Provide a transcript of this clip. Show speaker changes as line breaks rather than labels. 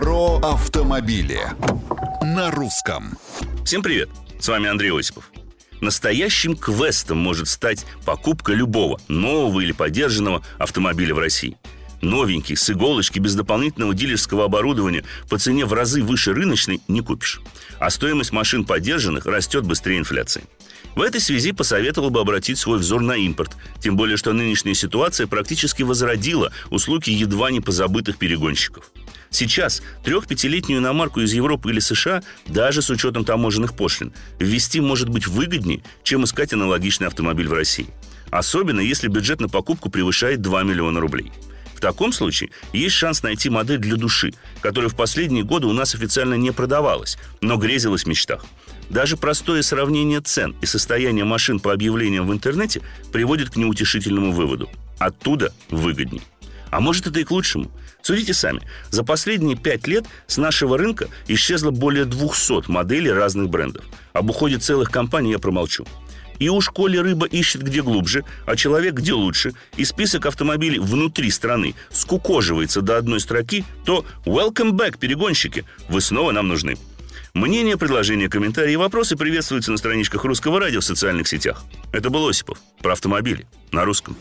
Про автомобили на русском.
Всем привет! С вами Андрей Осипов. Настоящим квестом может стать покупка любого, нового или подержанного автомобиля в России. Новенький, с иголочки, без дополнительного дилерского оборудования по цене в разы выше рыночной не купишь. А стоимость машин подержанных растет быстрее инфляции. В этой связи посоветовал бы обратить свой взор на импорт, тем более что нынешняя ситуация практически возродила услуги едва не позабытых перегонщиков. Сейчас трех-пятилетнюю иномарку из Европы или США, даже с учетом таможенных пошлин, ввести может быть выгоднее, чем искать аналогичный автомобиль в России. Особенно, если бюджет на покупку превышает 2 миллиона рублей. В таком случае есть шанс найти модель для души, которая в последние годы у нас официально не продавалась, но грезилась в мечтах. Даже простое сравнение цен и состояния машин по объявлениям в интернете приводит к неутешительному выводу. Оттуда выгодней. А может, это и к лучшему. Судите сами. За последние пять лет с нашего рынка исчезло более 200 моделей разных брендов. Об уходе целых компаний я промолчу. И уж коли рыба ищет где глубже, а человек где лучше, и список автомобилей внутри страны скукоживается до одной строки, то welcome back, перегонщики, вы снова нам нужны. Мнения, предложения, комментарии и вопросы приветствуются на страничках Русского радио в социальных сетях. Это был Осипов про автомобили на русском.